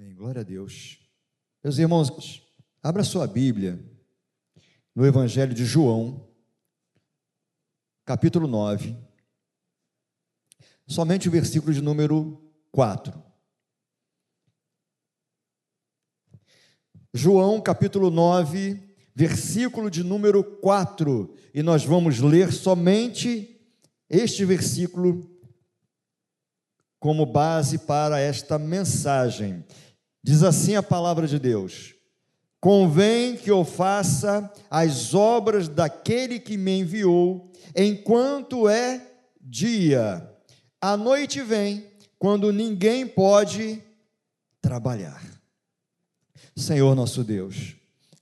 Amém. Glória a Deus. Meus irmãos, abra sua Bíblia no Evangelho de João, capítulo 9, somente o versículo de número 4. João, capítulo 9, versículo de número 4, e nós vamos ler somente este versículo como base para esta mensagem. Diz assim a palavra de Deus: Convém que eu faça as obras daquele que me enviou, enquanto é dia. A noite vem, quando ninguém pode trabalhar. Senhor nosso Deus,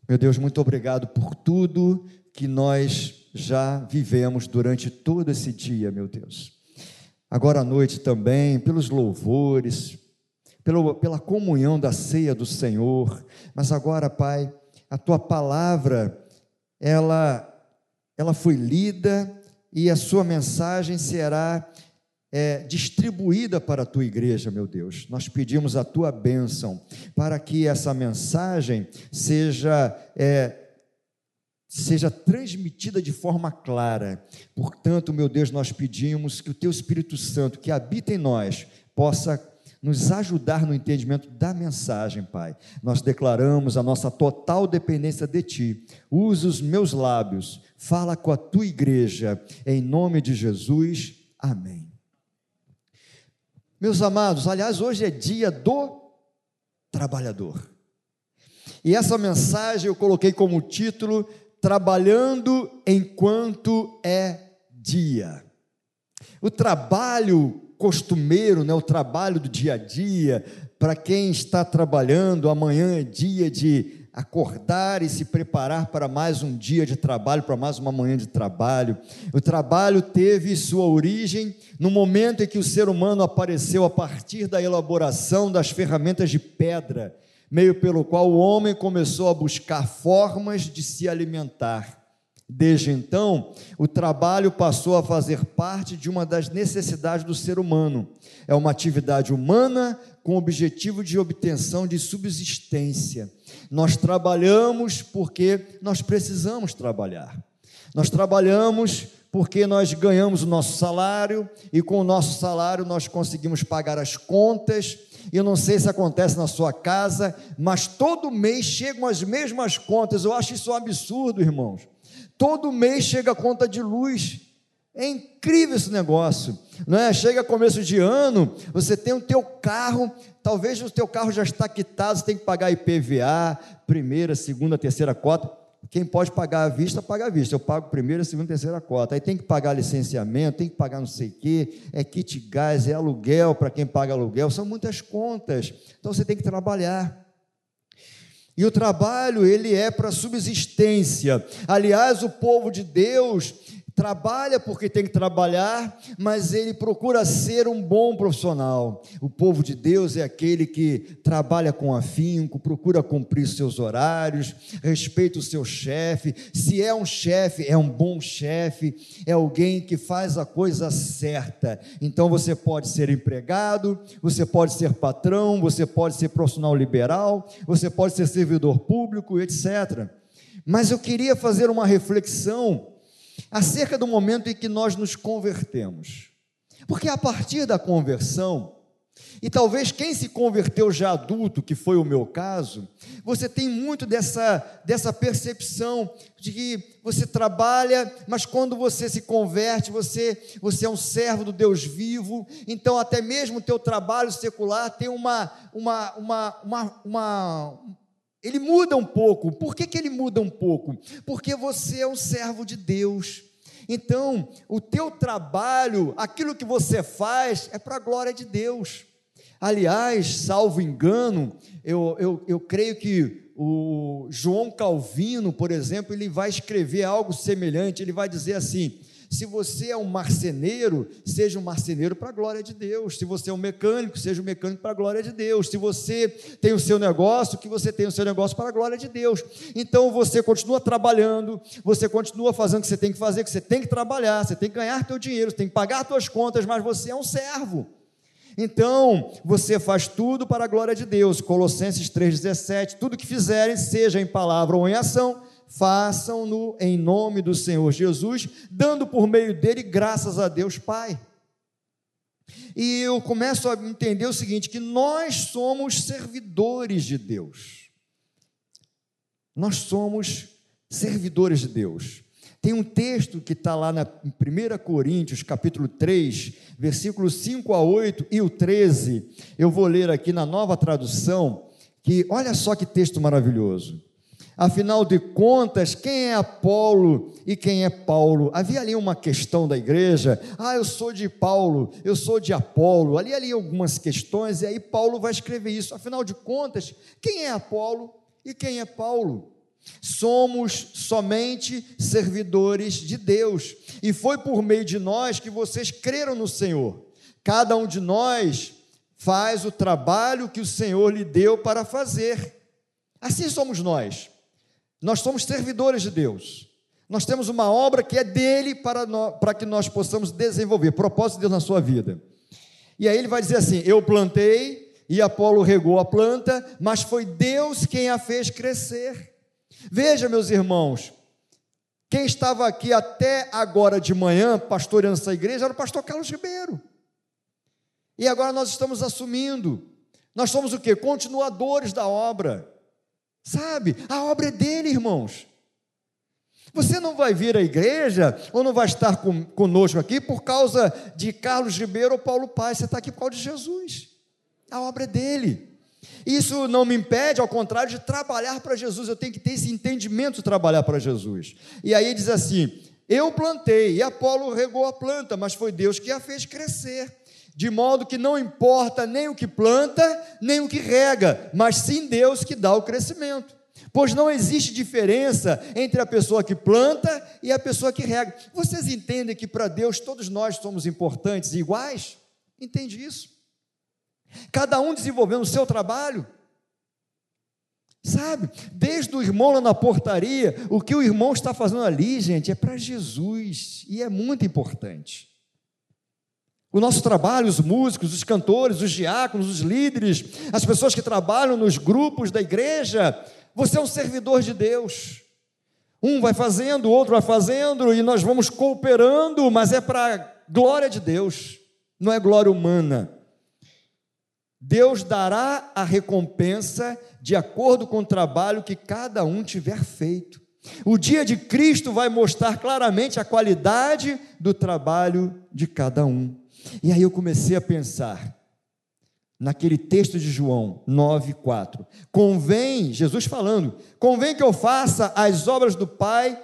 meu Deus, muito obrigado por tudo que nós já vivemos durante todo esse dia, meu Deus agora à noite também, pelos louvores, pelo, pela comunhão da ceia do Senhor, mas agora, Pai, a tua palavra, ela, ela foi lida e a sua mensagem será é, distribuída para a tua igreja, meu Deus. Nós pedimos a tua bênção para que essa mensagem seja é, seja transmitida de forma clara. Portanto, meu Deus, nós pedimos que o Teu Espírito Santo, que habita em nós, possa nos ajudar no entendimento da mensagem, Pai. Nós declaramos a nossa total dependência de Ti. Usa os meus lábios, fala com a Tua igreja, em nome de Jesus. Amém. Meus amados, aliás, hoje é dia do trabalhador. E essa mensagem eu coloquei como título trabalhando enquanto é dia. O trabalho costumeiro, né, o trabalho do dia a dia, para quem está trabalhando, amanhã é dia de acordar e se preparar para mais um dia de trabalho, para mais uma manhã de trabalho. O trabalho teve sua origem no momento em que o ser humano apareceu a partir da elaboração das ferramentas de pedra meio pelo qual o homem começou a buscar formas de se alimentar. Desde então, o trabalho passou a fazer parte de uma das necessidades do ser humano. É uma atividade humana com o objetivo de obtenção de subsistência. Nós trabalhamos porque nós precisamos trabalhar. Nós trabalhamos porque nós ganhamos o nosso salário e com o nosso salário nós conseguimos pagar as contas eu não sei se acontece na sua casa, mas todo mês chegam as mesmas contas. Eu acho isso um absurdo, irmãos. Todo mês chega a conta de luz. É incrível esse negócio, não é? Chega começo de ano, você tem o teu carro, talvez o teu carro já está quitado, você tem que pagar IPVA, primeira, segunda, terceira cota. Quem pode pagar à vista, paga à vista. Eu pago primeira, segunda, terceira cota. Aí tem que pagar licenciamento, tem que pagar não sei o quê, é kit gás, é aluguel para quem paga aluguel, são muitas contas. Então você tem que trabalhar. E o trabalho, ele é para subsistência. Aliás, o povo de Deus, trabalha porque tem que trabalhar, mas ele procura ser um bom profissional. O povo de Deus é aquele que trabalha com afinco, procura cumprir seus horários, respeita o seu chefe. Se é um chefe, é um bom chefe, é alguém que faz a coisa certa. Então você pode ser empregado, você pode ser patrão, você pode ser profissional liberal, você pode ser servidor público, etc. Mas eu queria fazer uma reflexão acerca do momento em que nós nos convertemos. Porque a partir da conversão, e talvez quem se converteu já adulto, que foi o meu caso, você tem muito dessa, dessa percepção de que você trabalha, mas quando você se converte, você, você é um servo do Deus vivo, então até mesmo o teu trabalho secular tem uma, uma, uma, uma, uma ele muda um pouco. Por que, que ele muda um pouco? Porque você é um servo de Deus. Então, o teu trabalho, aquilo que você faz, é para a glória de Deus. Aliás, salvo engano, eu, eu, eu creio que o João Calvino, por exemplo, ele vai escrever algo semelhante. Ele vai dizer assim: se você é um marceneiro, seja um marceneiro para a glória de Deus. Se você é um mecânico, seja um mecânico para a glória de Deus. Se você tem o seu negócio, que você tenha o seu negócio para a glória de Deus. Então você continua trabalhando, você continua fazendo o que você tem que fazer, que você tem que trabalhar, você tem que ganhar teu dinheiro, você tem que pagar suas contas, mas você é um servo. Então, você faz tudo para a glória de Deus. Colossenses 3,17. Tudo que fizerem, seja em palavra ou em ação, façam-no em nome do Senhor Jesus, dando por meio dele graças a Deus Pai. E eu começo a entender o seguinte: que nós somos servidores de Deus. Nós somos servidores de Deus. Tem um texto que está lá na, em 1 Coríntios, capítulo 3, versículos 5 a 8 e o 13. Eu vou ler aqui na nova tradução, que olha só que texto maravilhoso. Afinal de contas, quem é Apolo e quem é Paulo? Havia ali uma questão da igreja. Ah, eu sou de Paulo, eu sou de Apolo. Ali ali algumas questões e aí Paulo vai escrever isso. Afinal de contas, quem é Apolo e quem é Paulo? Somos somente servidores de Deus, e foi por meio de nós que vocês creram no Senhor. Cada um de nós faz o trabalho que o Senhor lhe deu para fazer. Assim somos nós. Nós somos servidores de Deus. Nós temos uma obra que é dele para, para que nós possamos desenvolver. Propósito de Deus na sua vida. E aí ele vai dizer assim: Eu plantei e Apolo regou a planta, mas foi Deus quem a fez crescer. Veja, meus irmãos, quem estava aqui até agora de manhã pastoreando essa igreja era o pastor Carlos Ribeiro. E agora nós estamos assumindo. Nós somos o que? Continuadores da obra. Sabe? A obra é dele, irmãos. Você não vai vir à igreja ou não vai estar com, conosco aqui por causa de Carlos Ribeiro ou Paulo Paz. Você está aqui por causa de Jesus. A obra é dele. Isso não me impede, ao contrário, de trabalhar para Jesus. Eu tenho que ter esse entendimento de trabalhar para Jesus. E aí diz assim: Eu plantei e Apolo regou a planta, mas foi Deus que a fez crescer de modo que não importa nem o que planta, nem o que rega, mas sim Deus que dá o crescimento. Pois não existe diferença entre a pessoa que planta e a pessoa que rega. Vocês entendem que para Deus todos nós somos importantes e iguais? Entende isso? Cada um desenvolvendo o seu trabalho. Sabe, desde o irmão lá na portaria, o que o irmão está fazendo ali, gente, é para Jesus e é muito importante. O nosso trabalho, os músicos, os cantores, os diáconos, os líderes, as pessoas que trabalham nos grupos da igreja, você é um servidor de Deus. Um vai fazendo, o outro vai fazendo, e nós vamos cooperando, mas é para glória de Deus, não é glória humana. Deus dará a recompensa de acordo com o trabalho que cada um tiver feito. O dia de Cristo vai mostrar claramente a qualidade do trabalho de cada um. E aí eu comecei a pensar naquele texto de João 9:4. Convém, Jesus falando, convém que eu faça as obras do Pai,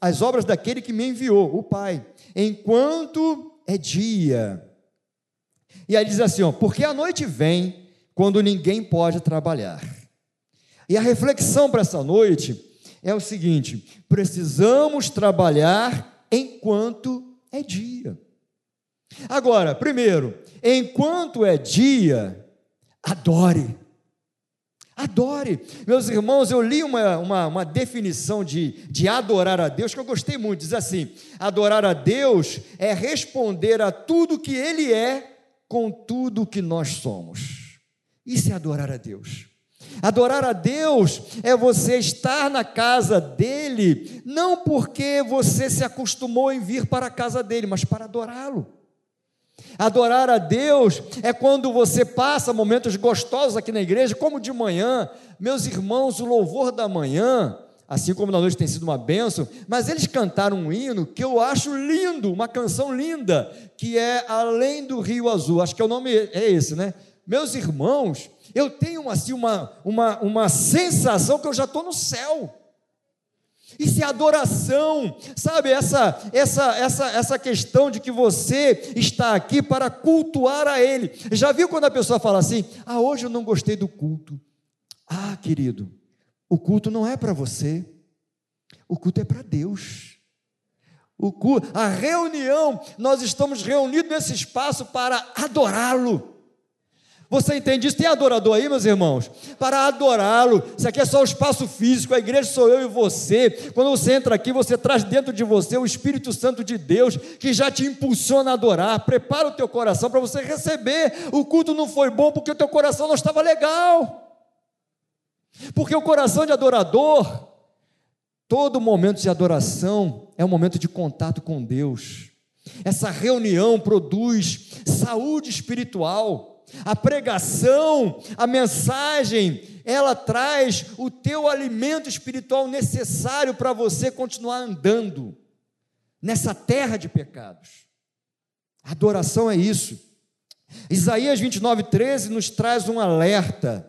as obras daquele que me enviou, o Pai, enquanto é dia. E aí diz assim, ó, porque a noite vem quando ninguém pode trabalhar. E a reflexão para essa noite é o seguinte: precisamos trabalhar enquanto é dia. Agora, primeiro, enquanto é dia, adore. Adore. Meus irmãos, eu li uma, uma, uma, definição de, de adorar a Deus que eu gostei muito. Diz assim: adorar a Deus é responder a tudo que Ele é com tudo que nós somos. Isso é adorar a Deus. Adorar a Deus é você estar na casa dele, não porque você se acostumou em vir para a casa dele, mas para adorá-lo. Adorar a Deus é quando você passa momentos gostosos aqui na igreja, como de manhã. Meus irmãos, o louvor da manhã, assim como na noite tem sido uma bênção, mas eles cantaram um hino que eu acho lindo, uma canção linda, que é Além do Rio Azul. Acho que é o nome é esse, né? Meus irmãos, eu tenho assim uma, uma, uma sensação que eu já estou no céu. Isso é adoração, sabe? Essa, essa, essa, essa questão de que você está aqui para cultuar a Ele. Já viu quando a pessoa fala assim: Ah, hoje eu não gostei do culto. Ah, querido, o culto não é para você, o culto é para Deus. O culto, a reunião, nós estamos reunidos nesse espaço para adorá-lo. Você entende isso? Tem adorador aí, meus irmãos? Para adorá-lo. Isso aqui é só o espaço físico, a igreja sou eu e você. Quando você entra aqui, você traz dentro de você o Espírito Santo de Deus, que já te impulsiona a adorar. Prepara o teu coração para você receber. O culto não foi bom porque o teu coração não estava legal. Porque o coração de adorador, todo momento de adoração é um momento de contato com Deus. Essa reunião produz saúde espiritual a pregação, a mensagem, ela traz o teu alimento espiritual necessário para você continuar andando nessa terra de pecados. A adoração é isso. Isaías 29, 13 nos traz um alerta,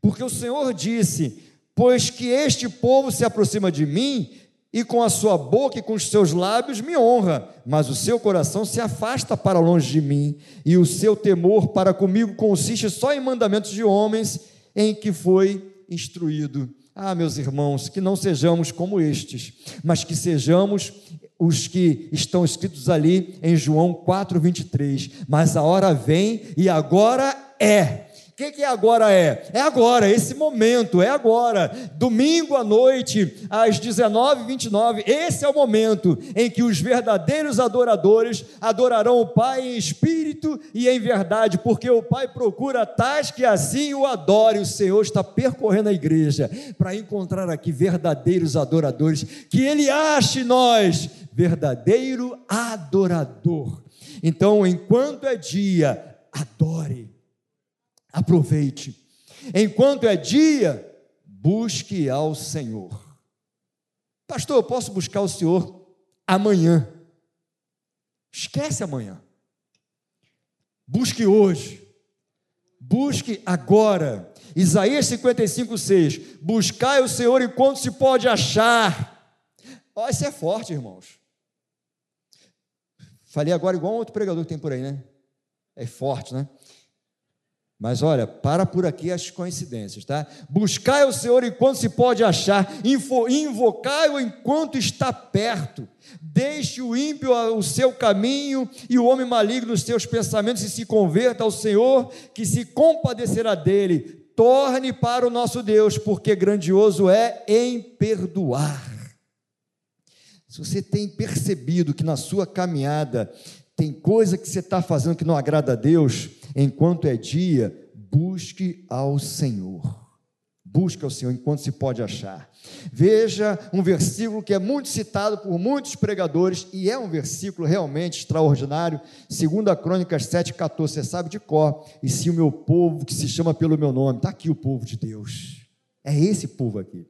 porque o Senhor disse: Pois que este povo se aproxima de mim, e com a sua boca e com os seus lábios me honra, mas o seu coração se afasta para longe de mim, e o seu temor para comigo consiste só em mandamentos de homens em que foi instruído. Ah, meus irmãos, que não sejamos como estes, mas que sejamos os que estão escritos ali em João 4:23. Mas a hora vem e agora é que, que agora é? É agora, esse momento, é agora. Domingo à noite, às 19h29, esse é o momento em que os verdadeiros adoradores adorarão o Pai em espírito e em verdade, porque o Pai procura tais que assim o adore. O Senhor está percorrendo a igreja para encontrar aqui verdadeiros adoradores, que Ele ache nós verdadeiro adorador. Então, enquanto é dia, adore aproveite. Enquanto é dia, busque ao Senhor. Pastor, eu posso buscar o Senhor amanhã. Esquece amanhã. Busque hoje. Busque agora. Isaías 55, 6. Buscai o Senhor enquanto se pode achar. Oh, isso é forte, irmãos. Falei agora igual um outro pregador que tem por aí, né? É forte, né? Mas olha, para por aqui as coincidências, tá? Buscai o Senhor enquanto se pode achar, invocai-o enquanto está perto. Deixe o ímpio o seu caminho e o homem maligno os seus pensamentos e se converta ao Senhor, que se compadecerá dele. Torne para o nosso Deus, porque grandioso é em perdoar. Se você tem percebido que na sua caminhada tem coisa que você está fazendo que não agrada a Deus, enquanto é dia, busque ao Senhor. Busque ao Senhor enquanto se pode achar. Veja um versículo que é muito citado por muitos pregadores e é um versículo realmente extraordinário. 2 Crônicas 7,14. Você sabe de cor. E se o meu povo, que se chama pelo meu nome, está aqui o povo de Deus. É esse povo aqui.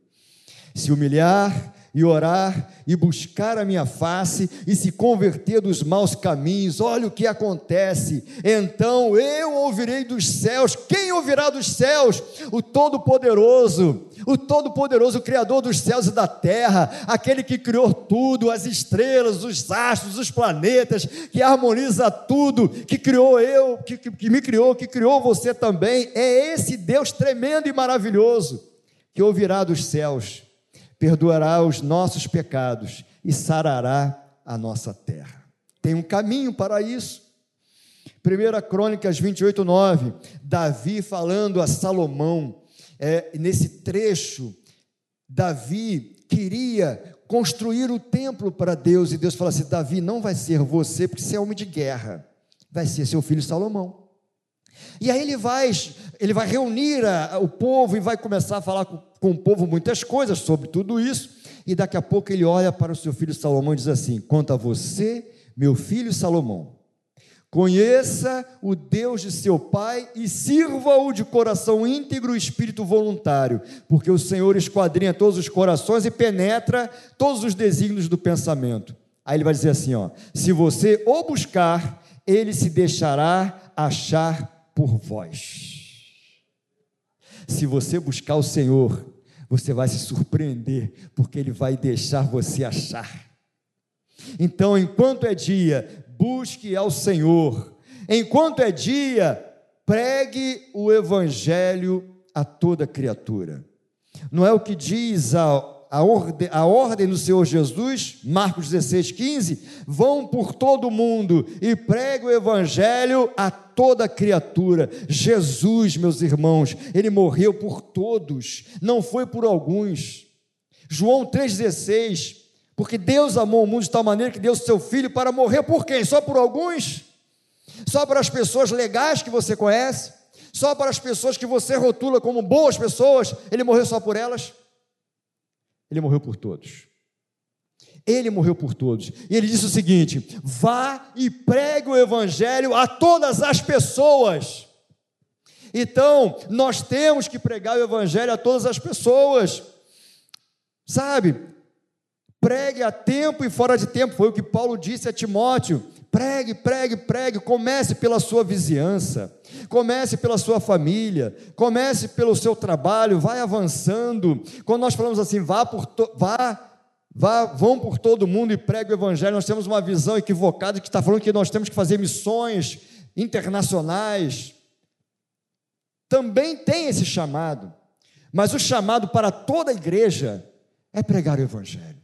Se humilhar e orar e buscar a minha face e se converter dos maus caminhos. Olha o que acontece. Então eu ouvirei dos céus. Quem ouvirá dos céus? O Todo-Poderoso, o Todo-Poderoso, o Criador dos céus e da terra, aquele que criou tudo, as estrelas, os astros, os planetas, que harmoniza tudo, que criou eu, que, que, que me criou, que criou você também. É esse Deus tremendo e maravilhoso que ouvirá dos céus perdoará os nossos pecados e sarará a nossa terra. Tem um caminho para isso. 1 Crônicas 28, 9, Davi falando a Salomão, é, nesse trecho, Davi queria construir o templo para Deus, e Deus fala assim: Davi, não vai ser você, porque você é homem de guerra, vai ser seu filho Salomão. E aí ele vai, ele vai reunir a, o povo e vai começar a falar com, com, o povo muitas coisas sobre tudo isso. E daqui a pouco ele olha para o seu filho Salomão e diz assim: Quanto a você, meu filho Salomão, conheça o Deus de seu pai e sirva-o de coração íntegro e espírito voluntário, porque o Senhor esquadrinha todos os corações e penetra todos os desígnios do pensamento. Aí ele vai dizer assim: ó, se você o buscar, ele se deixará achar por vós. Se você buscar o Senhor, você vai se surpreender, porque Ele vai deixar você achar. Então, enquanto é dia, busque ao Senhor. Enquanto é dia, pregue o Evangelho a toda criatura. Não é o que diz a a, ordem, a ordem do Senhor Jesus, Marcos 16, 15, vão por todo o mundo e pregue o evangelho a toda criatura. Jesus, meus irmãos, ele morreu por todos, não foi por alguns. João 3,16, porque Deus amou o mundo de tal maneira que deu seu filho para morrer por quem? Só por alguns? Só para as pessoas legais que você conhece? Só para as pessoas que você rotula como boas pessoas? Ele morreu só por elas? Ele morreu por todos. Ele morreu por todos. E ele disse o seguinte: vá e pregue o evangelho a todas as pessoas. Então, nós temos que pregar o evangelho a todas as pessoas. Sabe? Pregue a tempo e fora de tempo, foi o que Paulo disse a Timóteo. Pregue, pregue, pregue. Comece pela sua vizinhança, comece pela sua família, comece pelo seu trabalho, vai avançando. Quando nós falamos assim, vá por to... vá, vá, vão por todo mundo e pregue o evangelho, nós temos uma visão equivocada que está falando que nós temos que fazer missões internacionais. Também tem esse chamado, mas o chamado para toda a igreja é pregar o evangelho,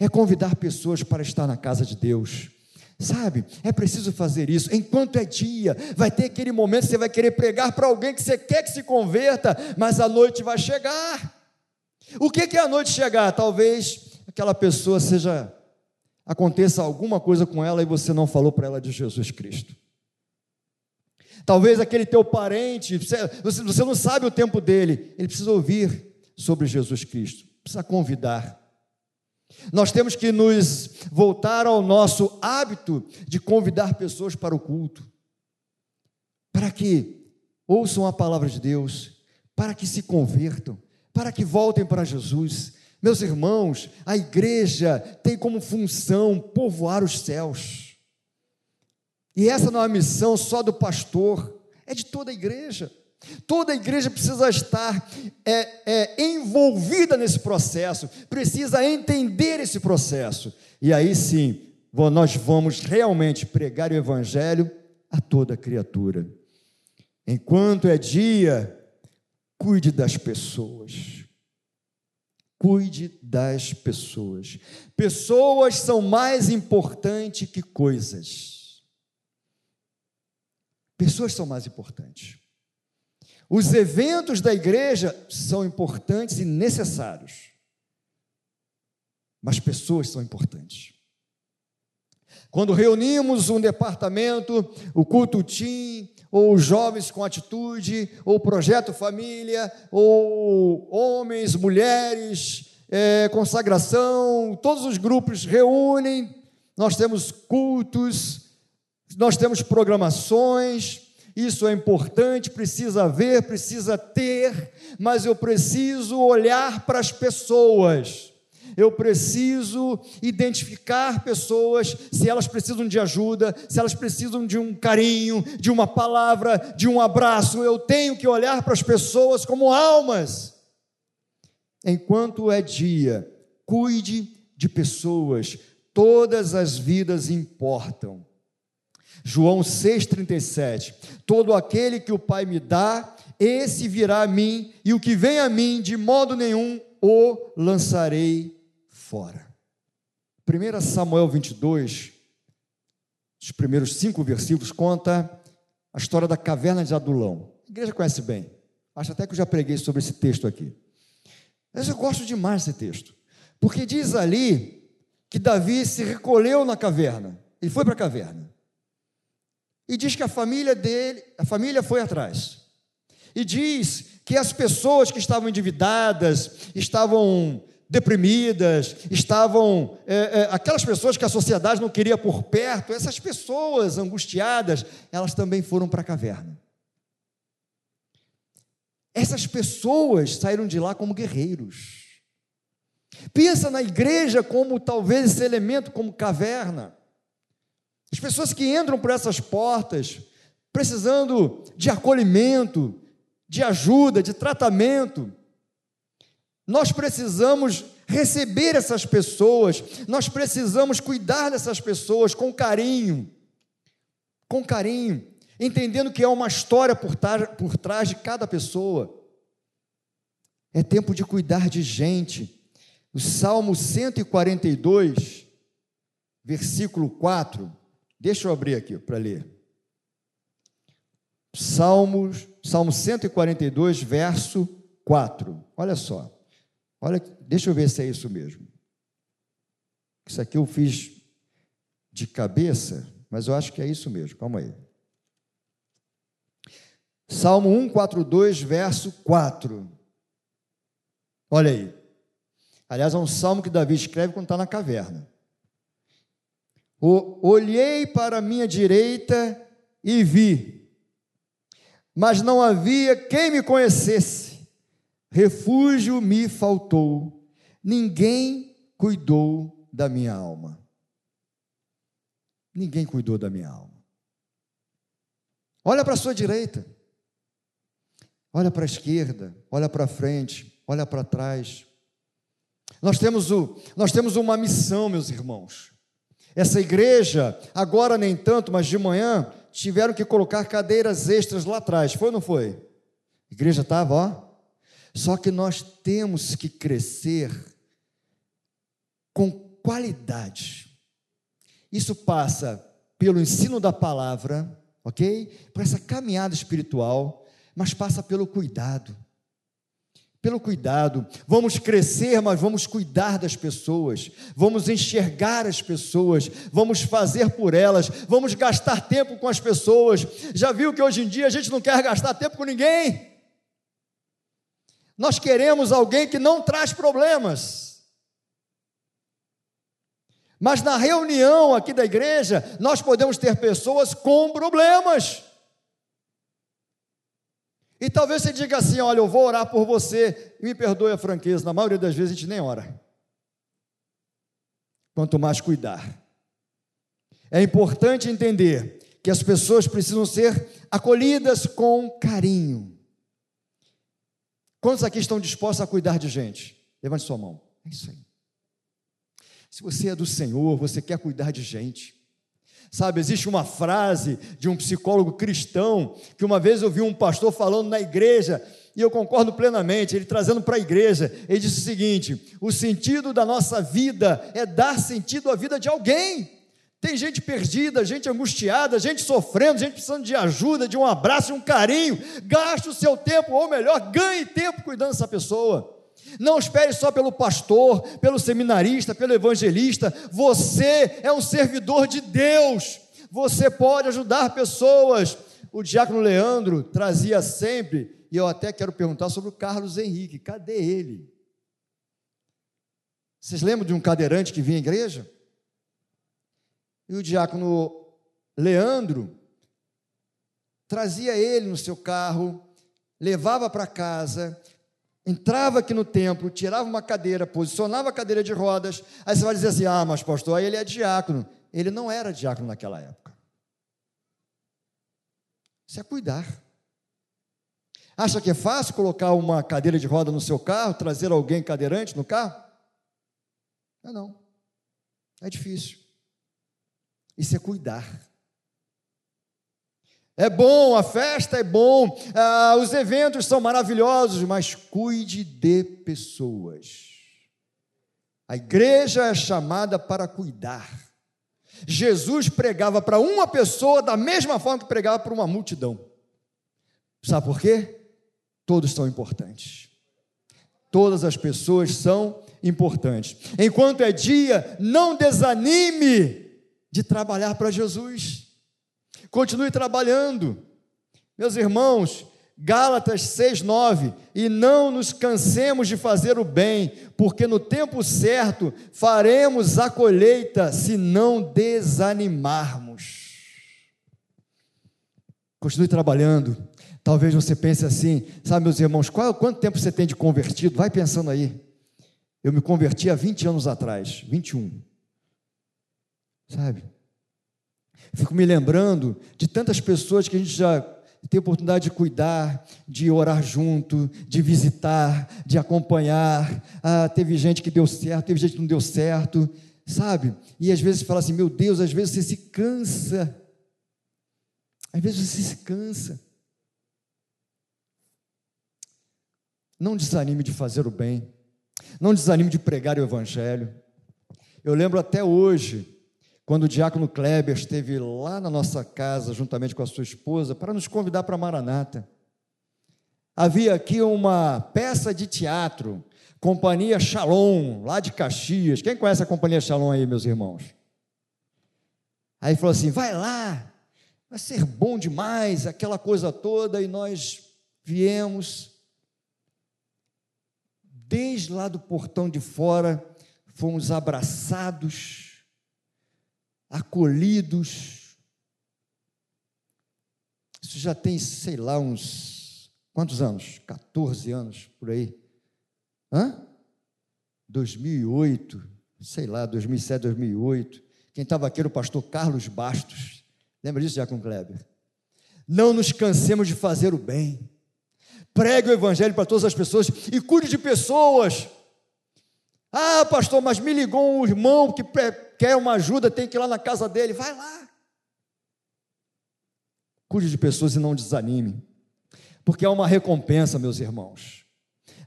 é convidar pessoas para estar na casa de Deus Sabe, é preciso fazer isso. Enquanto é dia, vai ter aquele momento que você vai querer pregar para alguém que você quer que se converta, mas a noite vai chegar. O que é a noite chegar? Talvez aquela pessoa seja aconteça alguma coisa com ela e você não falou para ela de Jesus Cristo. Talvez aquele teu parente, você não sabe o tempo dele, ele precisa ouvir sobre Jesus Cristo, precisa convidar. Nós temos que nos voltar ao nosso hábito de convidar pessoas para o culto, para que ouçam a palavra de Deus, para que se convertam, para que voltem para Jesus. Meus irmãos, a igreja tem como função povoar os céus. E essa não é uma missão só do pastor, é de toda a igreja. Toda a igreja precisa estar é, é, envolvida nesse processo, precisa entender esse processo. E aí sim, nós vamos realmente pregar o Evangelho a toda criatura. Enquanto é dia, cuide das pessoas. Cuide das pessoas. Pessoas são mais importantes que coisas. Pessoas são mais importantes. Os eventos da igreja são importantes e necessários, mas pessoas são importantes. Quando reunimos um departamento, o culto team, ou jovens com atitude, ou projeto família, ou homens, mulheres, é, consagração, todos os grupos reúnem, nós temos cultos, nós temos programações, isso é importante, precisa ver, precisa ter, mas eu preciso olhar para as pessoas. Eu preciso identificar pessoas, se elas precisam de ajuda, se elas precisam de um carinho, de uma palavra, de um abraço. Eu tenho que olhar para as pessoas como almas. Enquanto é dia, cuide de pessoas, todas as vidas importam. João 6,37: Todo aquele que o Pai me dá, esse virá a mim, e o que vem a mim, de modo nenhum o lançarei fora. 1 Samuel 22, os primeiros cinco versículos, conta a história da caverna de Adulão. A igreja conhece bem. Acho até que eu já preguei sobre esse texto aqui. Mas eu gosto demais desse texto, porque diz ali que Davi se recolheu na caverna. Ele foi para a caverna. E diz que a família dele, a família foi atrás. E diz que as pessoas que estavam endividadas, estavam deprimidas, estavam é, é, aquelas pessoas que a sociedade não queria por perto, essas pessoas angustiadas, elas também foram para a caverna. Essas pessoas saíram de lá como guerreiros. Pensa na igreja como talvez esse elemento como caverna. As pessoas que entram por essas portas, precisando de acolhimento, de ajuda, de tratamento, nós precisamos receber essas pessoas, nós precisamos cuidar dessas pessoas com carinho, com carinho, entendendo que há uma história por, por trás de cada pessoa. É tempo de cuidar de gente, O Salmo 142, versículo 4. Deixa eu abrir aqui para ler. Salmos, Salmo 142, verso 4. Olha só. Olha, deixa eu ver se é isso mesmo. Isso aqui eu fiz de cabeça, mas eu acho que é isso mesmo. Calma aí. Salmo 142, verso 4. Olha aí. Aliás, é um salmo que Davi escreve quando está na caverna. Olhei para a minha direita e vi, mas não havia quem me conhecesse. Refúgio me faltou, ninguém cuidou da minha alma. Ninguém cuidou da minha alma. Olha para a sua direita, olha para a esquerda, olha para frente, olha para trás. Nós temos, o, nós temos uma missão, meus irmãos. Essa igreja, agora nem tanto, mas de manhã, tiveram que colocar cadeiras extras lá atrás. Foi ou não foi? A igreja estava, ó. Só que nós temos que crescer com qualidade. Isso passa pelo ensino da palavra, ok? Por essa caminhada espiritual, mas passa pelo cuidado pelo cuidado. Vamos crescer, mas vamos cuidar das pessoas, vamos enxergar as pessoas, vamos fazer por elas, vamos gastar tempo com as pessoas. Já viu que hoje em dia a gente não quer gastar tempo com ninguém? Nós queremos alguém que não traz problemas. Mas na reunião aqui da igreja, nós podemos ter pessoas com problemas. E talvez você diga assim: olha, eu vou orar por você, me perdoe a franqueza, na maioria das vezes a gente nem ora. Quanto mais cuidar. É importante entender que as pessoas precisam ser acolhidas com carinho. Quantos aqui estão dispostos a cuidar de gente? Levante sua mão. É isso aí. Se você é do Senhor, você quer cuidar de gente. Sabe, existe uma frase de um psicólogo cristão que uma vez eu vi um pastor falando na igreja, e eu concordo plenamente, ele trazendo para a igreja, ele disse o seguinte: o sentido da nossa vida é dar sentido à vida de alguém. Tem gente perdida, gente angustiada, gente sofrendo, gente precisando de ajuda, de um abraço, de um carinho. Gaste o seu tempo, ou melhor, ganhe tempo cuidando dessa pessoa. Não espere só pelo pastor, pelo seminarista, pelo evangelista. Você é um servidor de Deus. Você pode ajudar pessoas. O diácono Leandro trazia sempre, e eu até quero perguntar sobre o Carlos Henrique: cadê ele? Vocês lembram de um cadeirante que vinha à igreja? E o diácono Leandro trazia ele no seu carro, levava para casa, entrava aqui no templo, tirava uma cadeira, posicionava a cadeira de rodas, aí você vai dizer assim: ah, mas pastor, aí ele é diácono. Ele não era diácono naquela época. Isso é cuidar. Acha que é fácil colocar uma cadeira de roda no seu carro, trazer alguém cadeirante no carro? Não, não. É difícil. Isso é cuidar. É bom, a festa é bom, ah, os eventos são maravilhosos, mas cuide de pessoas. A igreja é chamada para cuidar. Jesus pregava para uma pessoa da mesma forma que pregava para uma multidão. Sabe por quê? Todos são importantes. Todas as pessoas são importantes. Enquanto é dia, não desanime de trabalhar para Jesus. Continue trabalhando. Meus irmãos, Gálatas 6:9, e não nos cansemos de fazer o bem, porque no tempo certo faremos a colheita se não desanimarmos. Continue trabalhando. Talvez você pense assim, sabe, meus irmãos, qual, quanto tempo você tem de convertido? Vai pensando aí. Eu me converti há 20 anos atrás, 21. Sabe? Fico me lembrando de tantas pessoas que a gente já tem oportunidade de cuidar, de orar junto, de visitar, de acompanhar. Ah, teve gente que deu certo, teve gente que não deu certo, sabe? E às vezes fala assim: meu Deus, às vezes você se cansa. Às vezes você se cansa. Não desanime de fazer o bem. não desanime de pregar o Evangelho. Eu lembro até hoje, quando o diácono Kleber esteve lá na nossa casa, juntamente com a sua esposa, para nos convidar para Maranata. Havia aqui uma peça de teatro, Companhia Shalom, lá de Caxias. Quem conhece a Companhia Shalom aí, meus irmãos? Aí falou assim: vai lá, vai ser bom demais, aquela coisa toda, e nós viemos. Desde lá do portão de fora, fomos abraçados, acolhidos. Isso já tem, sei lá, uns quantos anos? 14 anos por aí. Hã? 2008, sei lá, 2007, 2008. Quem estava aqui era o pastor Carlos Bastos. Lembra disso, Jacob Kleber? Não nos cansemos de fazer o bem. Pregue o evangelho para todas as pessoas e cuide de pessoas. Ah, pastor, mas me ligou um irmão que quer uma ajuda, tem que ir lá na casa dele. Vai lá. Cuide de pessoas e não desanime. Porque há uma recompensa, meus irmãos.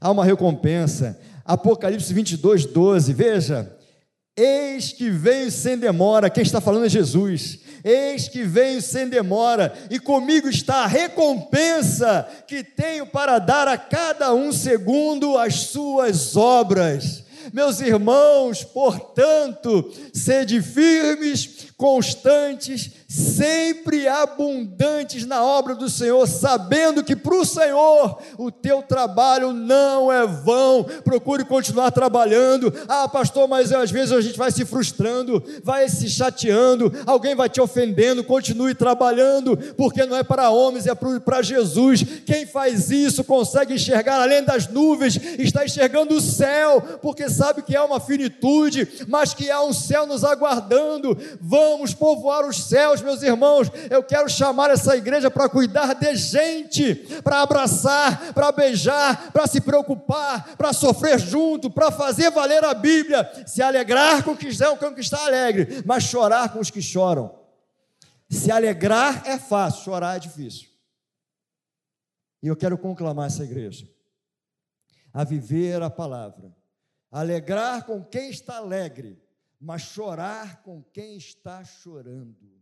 Há uma recompensa. Apocalipse 22, 12. Veja. Eis que venho sem demora. Quem está falando é Jesus. Eis que venho sem demora, e comigo está a recompensa que tenho para dar a cada um segundo as suas obras. Meus irmãos, portanto, sede firmes, constantes, sempre abundantes na obra do Senhor, sabendo que para o Senhor o teu trabalho não é vão. Procure continuar trabalhando. Ah, pastor, mas às vezes a gente vai se frustrando, vai se chateando, alguém vai te ofendendo. Continue trabalhando, porque não é para homens, é para Jesus. Quem faz isso consegue enxergar além das nuvens, está enxergando o céu, porque sabe que há uma finitude, mas que há um céu nos aguardando. Vamos povoar os céus meus irmãos, eu quero chamar essa igreja para cuidar de gente, para abraçar, para beijar, para se preocupar, para sofrer junto, para fazer valer a Bíblia, se alegrar com que está alegre, mas chorar com os que choram. Se alegrar é fácil, chorar é difícil. E eu quero conclamar essa igreja a viver a palavra, alegrar com quem está alegre, mas chorar com quem está chorando.